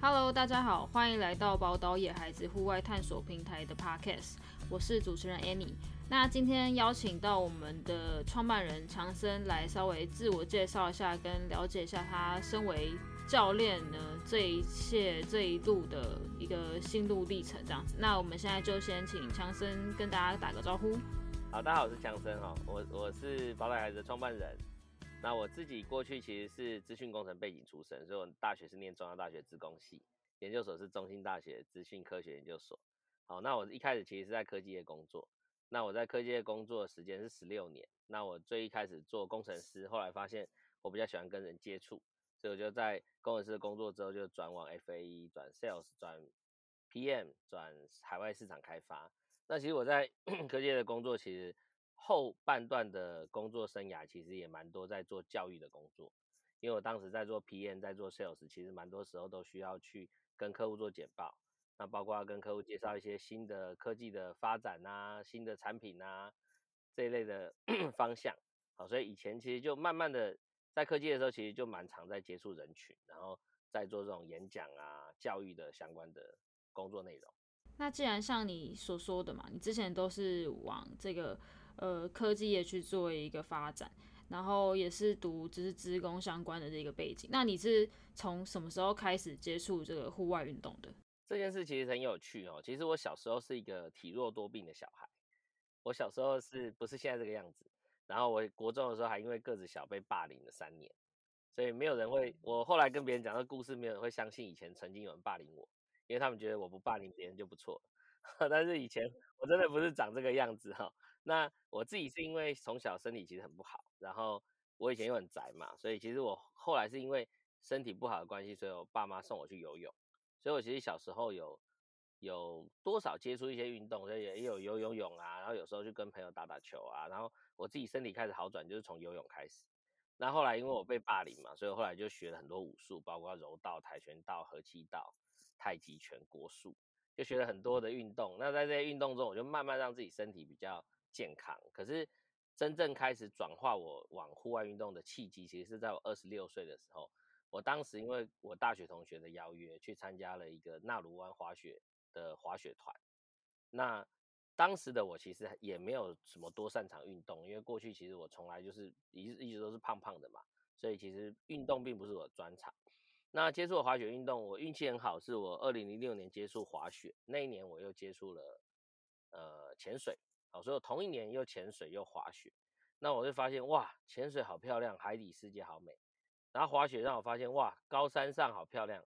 Hello，大家好，欢迎来到宝岛野孩子户外探索平台的 Podcast，我是主持人 Annie。那今天邀请到我们的创办人强森来稍微自我介绍一下，跟了解一下他身为教练呢这一切这一路的一个心路历程这样子。那我们现在就先请强森跟大家打个招呼。好，大家好，我是强森哈，我我是宝岛野孩子的创办人。那我自己过去其实是资讯工程背景出身，所以我大学是念中央大学资工系，研究所是中兴大学资讯科学研究所。好，那我一开始其实是在科技业工作，那我在科技业工作的时间是十六年。那我最一开始做工程师，后来发现我比较喜欢跟人接触，所以我就在工程师工作之后就转往 FAE，转 Sales，转 PM，转海外市场开发。那其实我在 科技业的工作其实。后半段的工作生涯其实也蛮多在做教育的工作，因为我当时在做 P N 在做 Sales，其实蛮多时候都需要去跟客户做简报，那包括要跟客户介绍一些新的科技的发展啊、新的产品啊这一类的 方向。好，所以以前其实就慢慢的在科技的时候，其实就蛮常在接触人群，然后在做这种演讲啊、教育的相关的工作内容。那既然像你所说的嘛，你之前都是往这个。呃，科技业去做一个发展，然后也是读就是职工相关的这个背景。那你是从什么时候开始接触这个户外运动的？这件事其实很有趣哦。其实我小时候是一个体弱多病的小孩，我小时候是不是现在这个样子？然后我国中的时候还因为个子小被霸凌了三年，所以没有人会。我后来跟别人讲这故事，没有人会相信以前曾经有人霸凌我，因为他们觉得我不霸凌别人就不错。但是以前我真的不是长这个样子哈。那我自己是因为从小身体其实很不好，然后我以前又很宅嘛，所以其实我后来是因为身体不好的关系，所以我爸妈送我去游泳，所以我其实小时候有有多少接触一些运动，所以也有游泳泳啊，然后有时候去跟朋友打打球啊，然后我自己身体开始好转，就是从游泳开始。那后来因为我被霸凌嘛，所以我后来就学了很多武术，包括柔道、跆拳道、合气道、太极拳、国术，就学了很多的运动。那在这些运动中，我就慢慢让自己身体比较。健康，可是真正开始转化我往户外运动的契机，其实是在我二十六岁的时候。我当时因为我大学同学的邀约，去参加了一个纳卢湾滑雪的滑雪团。那当时的我其实也没有什么多擅长运动，因为过去其实我从来就是一一直都是胖胖的嘛，所以其实运动并不是我的专长。那接触滑雪运动，我运气很好，是我二零零六年接触滑雪，那一年我又接触了呃潜水。好，所以我同一年又潜水又滑雪，那我就发现哇，潜水好漂亮，海底世界好美。然后滑雪让我发现哇，高山上好漂亮，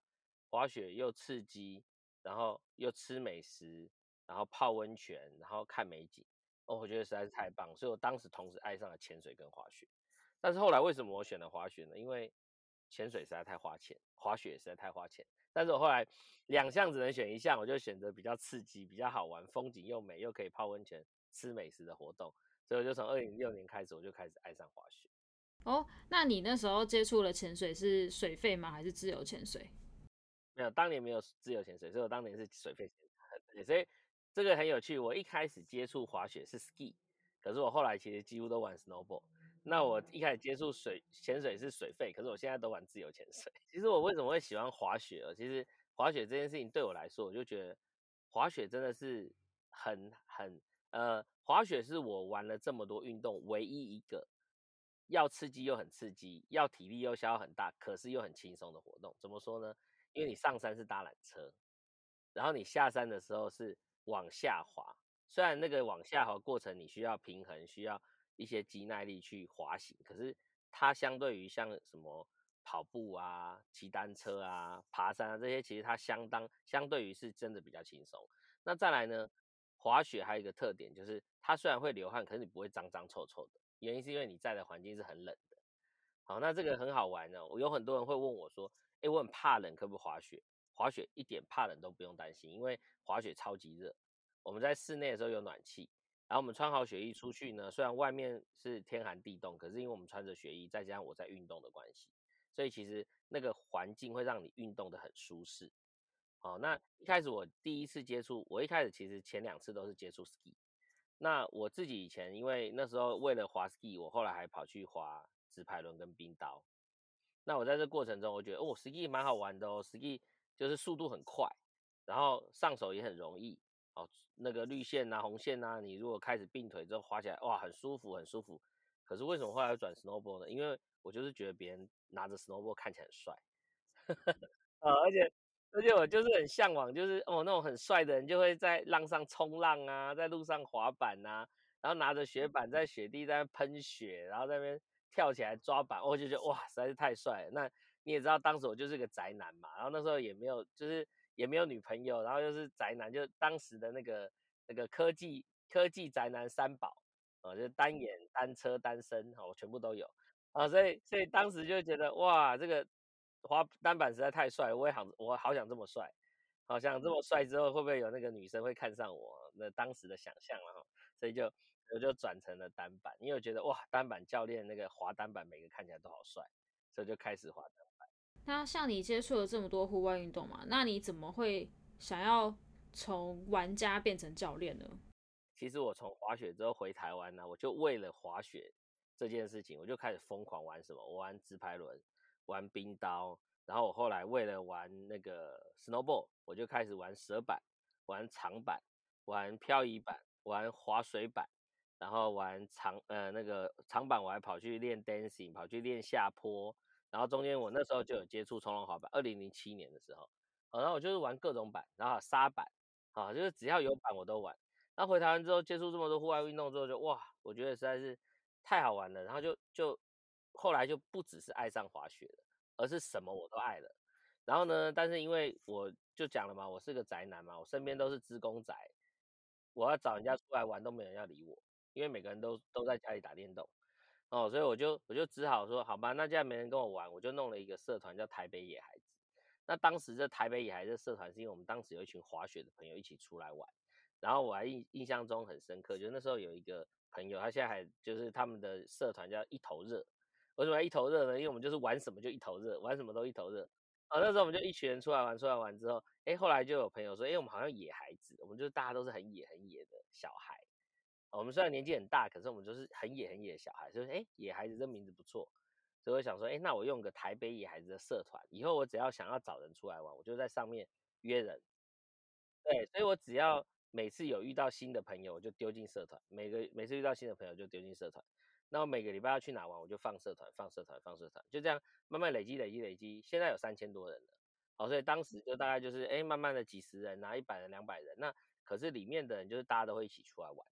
滑雪又刺激，然后又吃美食，然后泡温泉，然后看美景，哦，我觉得实在是太棒。所以我当时同时爱上了潜水跟滑雪。但是后来为什么我选了滑雪呢？因为潜水实在太花钱，滑雪实在太花钱。但是我后来两项只能选一项，我就选择比较刺激、比较好玩、风景又美，又可以泡温泉。吃美食的活动，所以我就从二零一六年开始，我就开始爱上滑雪。哦，那你那时候接触了潜水是水费吗？还是自由潜水？没有，当年没有自由潜水，所以我当年是水费潜。所以这个很有趣。我一开始接触滑雪是 ski，可是我后来其实几乎都玩 snowboard。那我一开始接触水潜水是水费，可是我现在都玩自由潜水。其实我为什么会喜欢滑雪？其实滑雪这件事情对我来说，我就觉得滑雪真的是很很。呃，滑雪是我玩了这么多运动唯一一个要刺激又很刺激，要体力又消耗很大，可是又很轻松的活动。怎么说呢？因为你上山是搭缆车，然后你下山的时候是往下滑。虽然那个往下滑过程你需要平衡，需要一些肌耐力去滑行，可是它相对于像什么跑步啊、骑单车啊、爬山啊这些，其实它相当相对于是真的比较轻松。那再来呢？滑雪还有一个特点，就是它虽然会流汗，可是你不会脏脏臭臭的。原因是因为你在的环境是很冷的。好，那这个很好玩呢。我有很多人会问我说：“哎，我很怕冷，可不可以滑雪？”滑雪一点怕冷都不用担心，因为滑雪超级热。我们在室内的时候有暖气，然后我们穿好雪衣出去呢，虽然外面是天寒地冻，可是因为我们穿着雪衣，再加上我在运动的关系，所以其实那个环境会让你运动的很舒适。好，那一开始我第一次接触，我一开始其实前两次都是接触 ski。那我自己以前因为那时候为了滑 ski，我后来还跑去滑直排轮跟冰刀。那我在这过程中，我觉得哦，ski 蛮好玩的哦，ski 就是速度很快，然后上手也很容易哦。那个绿线啊、红线啊，你如果开始并腿之后滑起来，哇，很舒服，很舒服。可是为什么后来转 snowboard 呢？因为我就是觉得别人拿着 snowboard 看起来很帅，呃，而且而且我就是很向往，就是哦那种很帅的人就会在浪上冲浪啊，在路上滑板啊，然后拿着雪板在雪地在喷雪，然后在那边跳起来抓板，我就觉得哇实在是太帅了。那你也知道，当时我就是个宅男嘛，然后那时候也没有就是也没有女朋友，然后又是宅男，就当时的那个那个科技科技宅男三宝。啊，就单眼、单车、单身，我全部都有啊，所以所以当时就觉得哇，这个滑单板实在太帅了，我也好，我好想这么帅，好想这么帅之后会不会有那个女生会看上我？那当时的想象了哈，所以就我就转成了单板，因为我觉得哇，单板教练那个滑单板每个看起来都好帅，所以就开始滑单板。那像你接触了这么多户外运动嘛，那你怎么会想要从玩家变成教练呢？其实我从滑雪之后回台湾呢，我就为了滑雪这件事情，我就开始疯狂玩什么，我玩直排轮，玩冰刀，然后我后来为了玩那个 snowboard，我就开始玩蛇板，玩长板，玩漂移板，玩滑水板，然后玩长呃那个长板，我还跑去练 dancing，跑去练下坡，然后中间我那时候就有接触冲浪滑板，二零零七年的时候，然后我就是玩各种板，然后沙板，啊，就是只要有板我都玩。那回台湾之后，接触这么多户外运动之后，就哇，我觉得实在是太好玩了。然后就就后来就不只是爱上滑雪了，而是什么我都爱了。然后呢，但是因为我就讲了嘛，我是个宅男嘛，我身边都是资工宅，我要找人家出来玩都没人要理我，因为每个人都都在家里打电动哦，所以我就我就只好说好吧，那既然没人跟我玩，我就弄了一个社团叫台北野孩子。那当时这台北野孩子社团是因为我们当时有一群滑雪的朋友一起出来玩。然后我还印印象中很深刻，就那时候有一个朋友，他现在还就是他们的社团叫一头热。为什么一头热呢？因为我们就是玩什么就一头热，玩什么都一头热。啊，那时候我们就一群人出来玩，出来玩之后，哎，后来就有朋友说，哎，我们好像野孩子，我们就大家都是很野很野的小孩。我们虽然年纪很大，可是我们就是很野很野的小孩，所以哎，野孩子这名字不错。所以我想说，哎，那我用个台北野孩子的社团，以后我只要想要找人出来玩，我就在上面约人。对，所以我只要。每次有遇到新的朋友，我就丢进社团。每个每次遇到新的朋友就丢进社团。那我每个礼拜要去哪玩，我就放社团，放社团，放社团，就这样慢慢累积，累积，累积。现在有三千多人了，好，所以当时就大概就是哎，慢慢的几十人，拿一百人、两百人。那可是里面的人就是大家都会一起出来玩。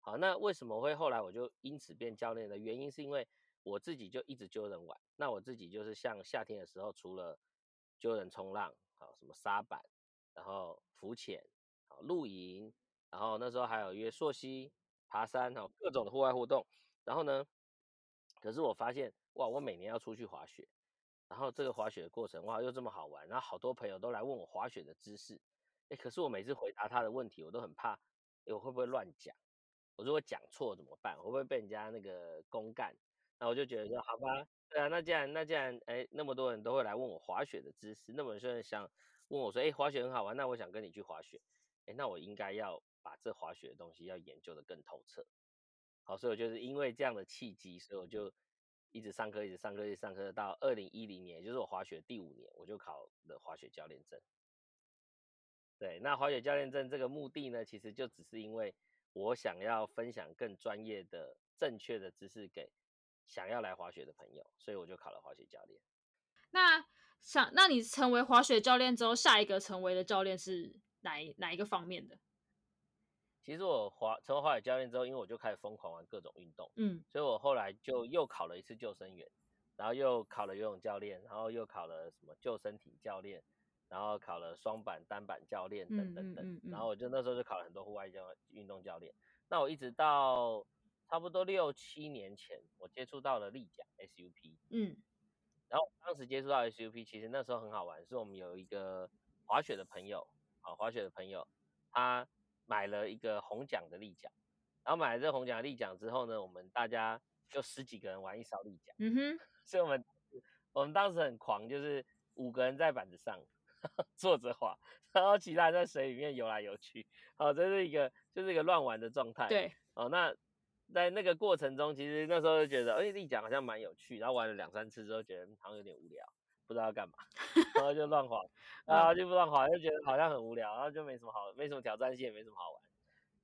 好，那为什么会后来我就因此变教练的原因，是因为我自己就一直揪人玩。那我自己就是像夏天的时候，除了揪人冲浪，好，什么沙板，然后浮潜。露营，然后那时候还有约溯溪、爬山，哈，各种的户外活动。然后呢，可是我发现，哇，我每年要出去滑雪，然后这个滑雪的过程，哇，又这么好玩。然后好多朋友都来问我滑雪的知识，哎，可是我每次回答他的问题，我都很怕，哎，我会不会乱讲？我如果讲错怎么办？会不会被人家那个公干？那我就觉得说，好吧，对啊，那既然那既然，哎，那么多人都会来问我滑雪的知识，那么多人想问我说，哎，滑雪很好玩，那我想跟你去滑雪。哎那我应该要把这滑雪的东西要研究的更透彻，好，所以我就是因为这样的契机，所以我就一直上课，一直上课，一直上课，到二零一零年，也就是我滑雪第五年，我就考了滑雪教练证。对，那滑雪教练证这个目的呢，其实就只是因为我想要分享更专业的、正确的知识给想要来滑雪的朋友，所以我就考了滑雪教练。那想，那你成为滑雪教练之后，下一个成为的教练是？哪哪一个方面的？其实我滑成为滑雪教练之后，因为我就开始疯狂玩各种运动，嗯，所以我后来就又考了一次救生员，然后又考了游泳教练，然后又考了什么救生艇教练，然后考了双板、单板教练等等等，然后我就那时候就考了很多户外教运动教练。那我一直到差不多六七年前，我接触到了立桨 SUP，嗯，然后当时接触到 SUP，其实那时候很好玩，是我们有一个滑雪的朋友。啊滑雪的朋友，他买了一个红桨的立桨，然后买了这个红桨立桨之后呢，我们大家就十几个人玩一艘立桨，嗯哼，所以我们我们当时很狂，就是五个人在板子上 坐着滑，然后其他人在水里面游来游去，好，这是一个就是一个乱玩的状态，对，哦，那在那个过程中，其实那时候就觉得，哎，立桨好像蛮有趣，然后玩了两三次之后，觉得好像有点无聊，不知道要干嘛，然后就乱滑，然后就乱滑，就觉得好像很无聊，然后就没什么好，没什么挑战性，也没什么好玩，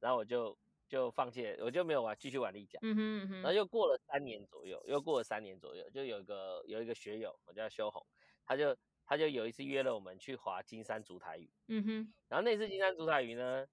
然后我就就放弃了，我就没有玩，继续玩立桨。嗯哼嗯。哼，然后又过了三年左右，又过了三年左右，就有一个有一个学友，我叫修红，他就他就有一次约了我们去滑金山竹台屿，嗯哼，然后那次金山竹台屿呢，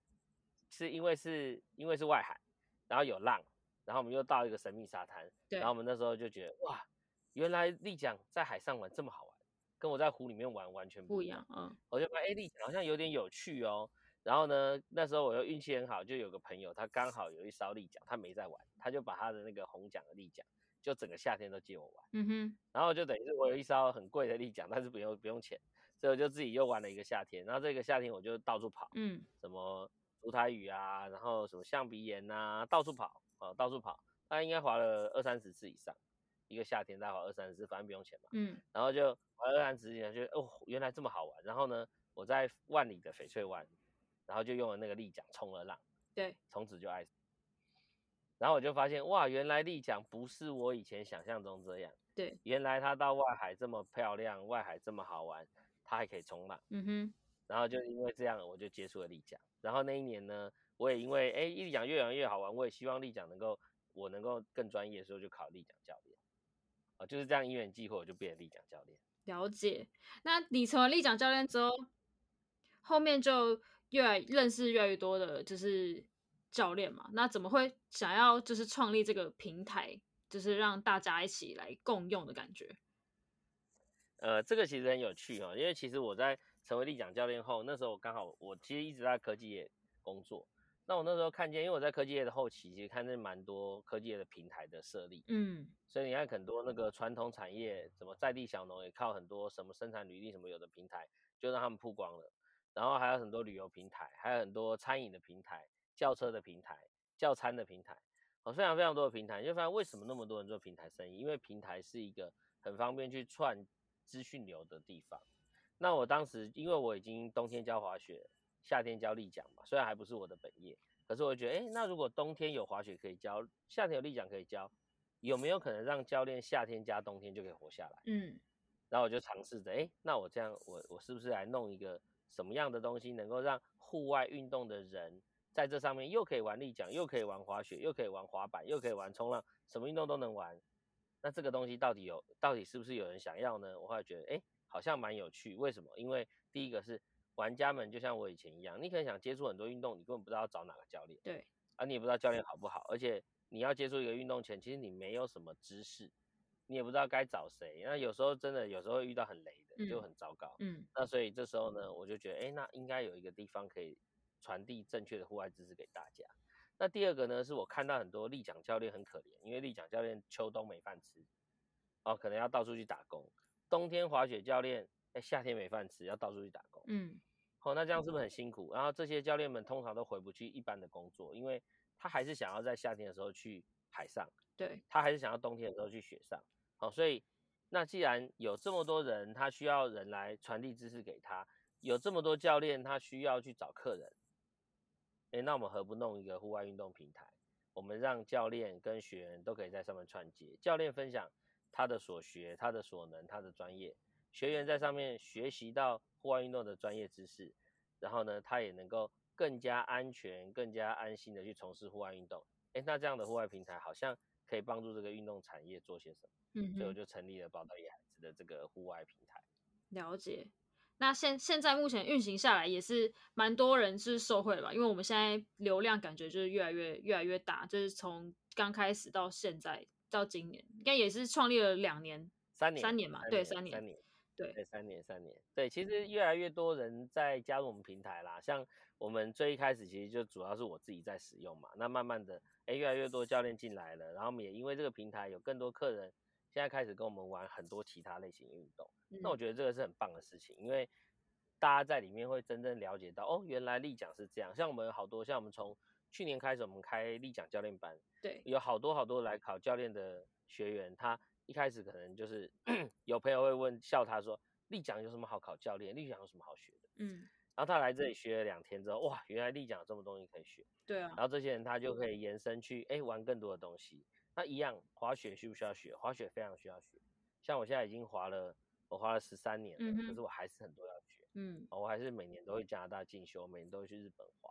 是因为是因为是外海，然后有浪，然后我们又到一个神秘沙滩，对然后我们那时候就觉得哇，原来立桨在海上玩这么好玩，跟我在湖里面玩完全不一样，嗯。我就发现哎，立桨好像有点有趣哦。然后呢，那时候我又运气很好，就有个朋友他刚好有一艘立桨，他没在玩，他就把他的那个红桨的立桨，就整个夏天都借我玩。嗯哼，然后就等于是我有一艘很贵的立桨，但是不用不用钱，所以我就自己又玩了一个夏天。然后这个夏天我就到处跑，嗯什么竹台屿啊，然后什么象鼻岩呐，到处跑，啊，到处跑，大概应该滑了二三十次以上，一个夏天大概滑二三十次，反正不用钱嘛。嗯然后就滑了二三十次，觉得哦，原来这么好玩。然后呢，我在万里的翡翠湾，然后就用了那个立桨冲了浪，对，从此就爱上。然后我就发现，哇，原来立桨不是我以前想象中这样。对，原来它到外海这么漂亮，外海这么好玩，它还可以冲浪。嗯哼，然后就因为这样，我就接触了立桨。然后那一年呢，我也因为哎立桨越玩越好玩，我也希望立桨能够我能够更专业，所以我就考立桨教练。啊，就是这样因缘际会，我就变成立桨教练。了解。那你成为立桨教练之后，后面就越来认识越来越多的，就是教练嘛。那怎么会想要就是创立这个平台，就是让大家一起来共用的感觉？呃，这个其实很有趣哦，因为其实我在成为立奖教练后，那时候我刚好我其实一直在科技业工作。那我那时候看见，因为我在科技业的后期，其实看见蛮多科技业的平台的设立，嗯所以你看很多那个传统产业，什么在地小农也靠很多什么生产履历什么有的平台，就让他们曝光了。然后还有很多旅游平台，还有很多餐饮的平台、轿车的平台、教餐的平台，哦，非常非常多的平台。你就发现为什么那么多人做平台生意？因为平台是一个很方便去串资讯流的地方。那我当时因为我已经冬天教滑雪，夏天教立桨嘛，虽然还不是我的本业，可是我觉得，哎，那如果冬天有滑雪可以教，夏天有立桨可以教，有没有可能让教练夏天加冬天就可以活下来？嗯然后我就尝试着，哎，那我这样，我我是不是来弄一个什么样的东西，能够让户外运动的人在这上面又可以玩立桨，又可以玩滑雪，又可以玩滑板，又可以玩冲浪，什么运动都能玩。那这个东西到底有，到底是不是有人想要呢？我后来觉得，哎，好像蛮有趣。为什么？因为第一个是玩家们就像我以前一样，你可能想接触很多运动，你根本不知道找哪个教练，对，啊，你也不知道教练好不好，而且你要接触一个运动前，其实你没有什么知识，你也不知道该找谁。那有时候真的有时候会遇到很雷的，就嗯很糟糕。嗯那所以这时候呢，我就觉得，哎，那应该有一个地方可以传递正确的户外知识给大家。那第二个呢，是我看到很多立桨教练很可怜，因为立桨教练秋冬没饭吃，哦，可能要到处去打工。冬天滑雪教练，哎，夏天没饭吃，要到处去打工。嗯哦，那这样是不是很辛苦？然后这些教练们通常都回不去一般的工作，因为他还是想要在夏天的时候去海上，对，他还是想要冬天的时候去雪上。好、所以那既然有这么多人，他需要人来传递知识给他，有这么多教练，他需要去找客人，诶，那我们何不弄一个户外运动平台？我们让教练跟学员都可以在上面串接，教练分享他的所学、他的所能、他的专业，学员在上面学习到户外运动的专业知识，然后呢，他也能够更加安全、更加安心的去从事户外运动。诶，那这样的户外平台好像可以帮助这个运动产业做些什么，嗯哼，所以我就成立了宝岛野孩子的这个户外平台。了解。那现现在目前运行下来也是蛮多人是受惠的吧，因为我们现在流量感觉就是越来越越来越大，就是从刚开始到现在到今年，应该也是创立了两年，三年，三年嘛，对三年三年，对。对，三年，三年，对，其实越来越多人在加入我们平台啦。像我们最一开始其实就主要是我自己在使用嘛，那慢慢的，哎，越来越多教练进来了，然后我们也因为这个平台有更多客人，现在开始跟我们玩很多其他类型运动。那我嗯觉得这个是很棒的事情，因为大家在里面会真正了解到，哦，原来立桨是这样。像我们有好多，像我们从去年开始，我们开立桨教练班，对，有好多好多来考教练的学员，他一开始可能就是 有朋友会问笑他说，立桨有什么好考教练？立桨有什么好学的？嗯，然后他来这里学了两天之后，哇，原来立桨有这么东西可以学。对啊然，后这些人他就可以延伸去哎玩更多的东西。那一样，滑雪需不需要学？滑雪非常需要学。像我现在已经滑了我滑了十三年了，嗯可是我还是很多要学。嗯哦我还是每年都会加拿大进修，每年都会去日本滑，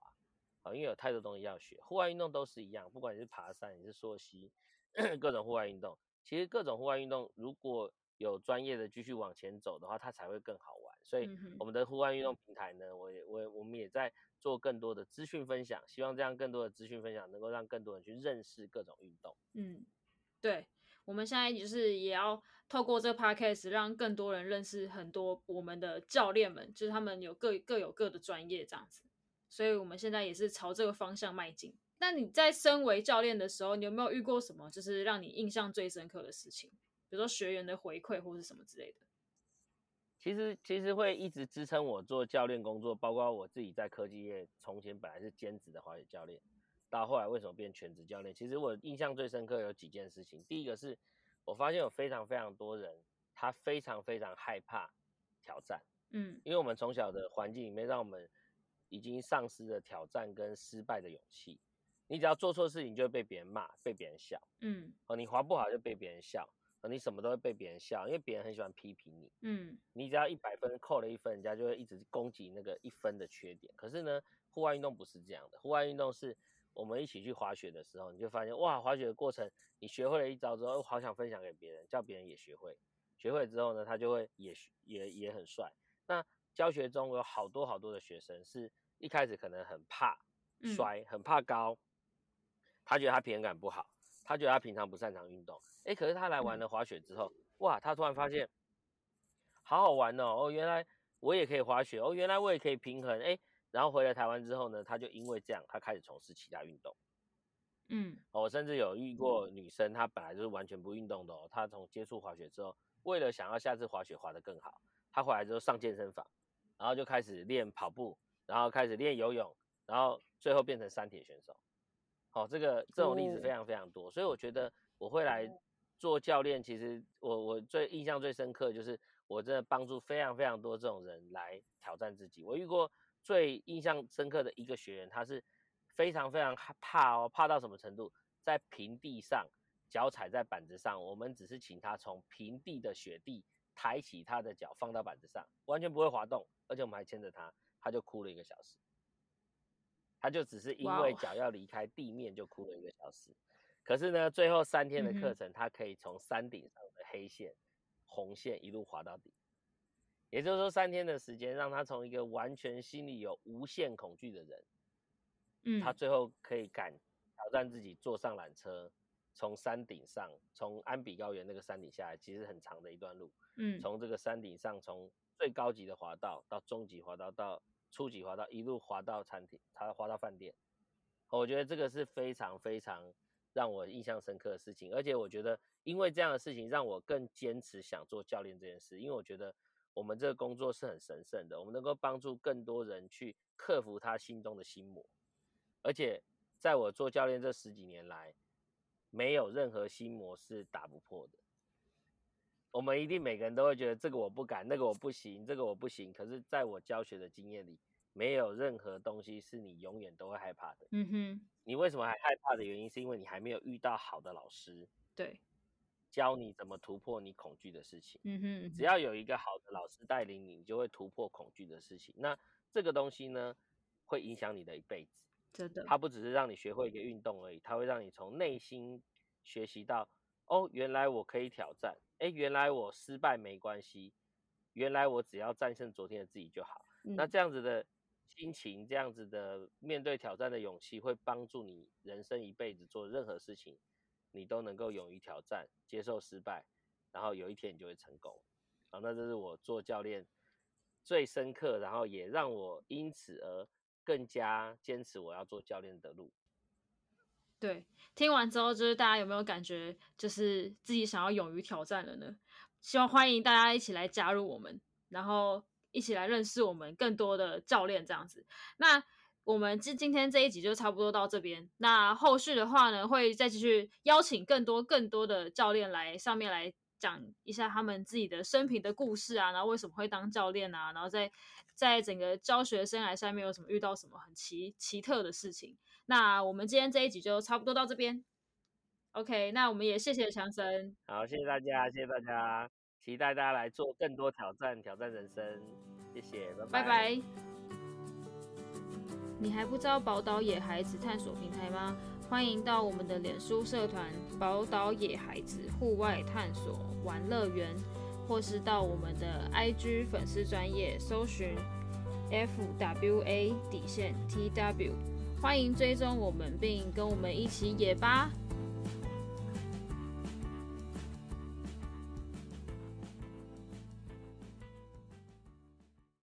啊，因为有太多东西要学。户外运动都是一样，不管你是爬山，你是溯溪，各种户外运动，其实各种户外运动如果有专业的继续往前走的话，它才会更好玩。所以我们的户外运动平台呢，我也我也我们也在做更多的资讯分享，希望这样更多的资讯分享能够让更多人去认识各种运动。嗯，对，我们现在就是也要透过这个 podcast 让更多人认识很多我们的教练们，就是他们有各各有各的专业这样子，所以我们现在也是朝这个方向迈进。那你在身为教练的时候，你有没有遇过什么就是让你印象最深刻的事情？比如说学员的回馈或是什么之类的？其实其实会一直支撑我做教练工作，包括我自己在科技业，从前本来是兼职的滑雪教练，到后来为什么变全职教练？其实我印象最深刻有几件事情。第一个是我发现有非常非常多人，他非常非常害怕挑战，嗯因为我们从小的环境里面，让我们已经丧失了挑战跟失败的勇气。你只要做错事情，就会被别人骂，被别人笑。嗯哦，你滑不好就被别人笑，哦，你什么都会被别人笑，因为别人很喜欢批评你。嗯你只要一百分扣了一分，人家就会一直攻击那个一分的缺点。可是呢，户外运动不是这样的，户外运动是我们一起去滑雪的时候，你就发现哇，滑雪的过程，你学会了一招之后，好想分享给别人，叫别人也学会。学会之后呢，他就会也也也很帅。那教学中有好多好多的学生是一开始可能很怕嗯摔，很怕高，他觉得他平衡感不好，他觉得他平常不擅长运动，诶，可是他来玩嗯了滑雪之后，哇，他突然发现好好玩哦，哦，原来我也可以滑雪，哦，原来我也可以平衡，诶，然后回来台湾之后呢，他就因为这样，他开始从事其他运动。嗯哦我甚至有遇过女生，她本来就是完全不运动的哦，她从接触滑雪之后，为了想要下次滑雪滑得更好，她回来之后上健身房，然后就开始练跑步，然后开始练游泳，然后最后变成三铁选手。好、这个这种例子非哦常非常多，所以我觉得我会来做教练，其实我我最印象最深刻就是我真的帮助非常非常多这种人来挑战自己。我遇过最印象深刻的一个学员，他是非常非常害怕哦，怕到什么程度？在平地上，脚踩在板子上，我们只是请他从平地的雪地抬起他的脚放到板子上，完全不会滑动，而且我们还牵着他，他就哭了一个小时。他就只是因为脚要离开地面就哭了一个小时。可是呢，最后三天的课程，他可以从山顶上的黑线、红线一路滑到底。也就是说，三天的时间让他从一个完全心里有无限恐惧的人，嗯，他最后可以敢挑战自己，坐上缆车，从山顶上，从安比高原那个山顶下来，其实很长的一段路。嗯从这个山顶上，从最高级的滑道到中级滑道到初级滑道，一路滑到餐厅，他滑到饭店。我觉得这个是非常非常让我印象深刻的事情，而且我觉得因为这样的事情，让我更坚持想做教练这件事，因为我觉得我们这个工作是很神圣的，我们能够帮助更多人去克服他心中的心魔，而且在我做教练这十几年来，没有任何心魔是打不破的。我们一定每个人都会觉得这个我不敢，那个我不行，这个我不行。可是，在我教学的经验里，没有任何东西是你永远都会害怕的。嗯哼，你为什么还害怕的原因，是因为你还没有遇到好的老师对，教你怎么突破你恐惧的事情。嗯哼，嗯只要有一个好的老师带领你，你就会突破恐惧的事情。那这个东西呢，会影响你的一辈子。真的，它不只是让你学会一个运动而已，它会让你从内心学习到，哦，原来我可以挑战，诶，原来我失败没关系，原来我只要战胜昨天的自己就好。那嗯这样子的心情，这样子的面对挑战的勇气，会帮助你人生一辈子做任何事情，你都能够勇于挑战，接受失败，然后有一天你就会成功。好，那这是我做教练最深刻，然后也让我因此而更加坚持我要做教练的路。对，听完之后，就是大家有没有感觉，就是自己想要勇于挑战了呢？希望欢迎大家一起来加入我们，然后一起来认识我们更多的教练这样子。那我们今今天这一集就差不多到这边。那后续的话呢，会再继续邀请更多更多的教练来上面来讲一下他们自己的生平的故事啊，然后为什么会当教练啊，然后在在整个教学生涯上面有什么遇到什么很奇奇特的事情。那我们今天这一集就差不多到这边。OK，那我们也谢谢强森，好，谢谢大家，谢谢大家。期待大家来做更多挑战，挑战人生。谢谢，拜拜。你还不知道宝岛野孩子探索平台吗？欢迎到我们的脸书社团“宝岛野孩子户外探索玩乐园”，或是到我们的 IG 粉丝专业搜寻 FWA 底线 TW，欢迎追踪我们，并跟我们一起野吧。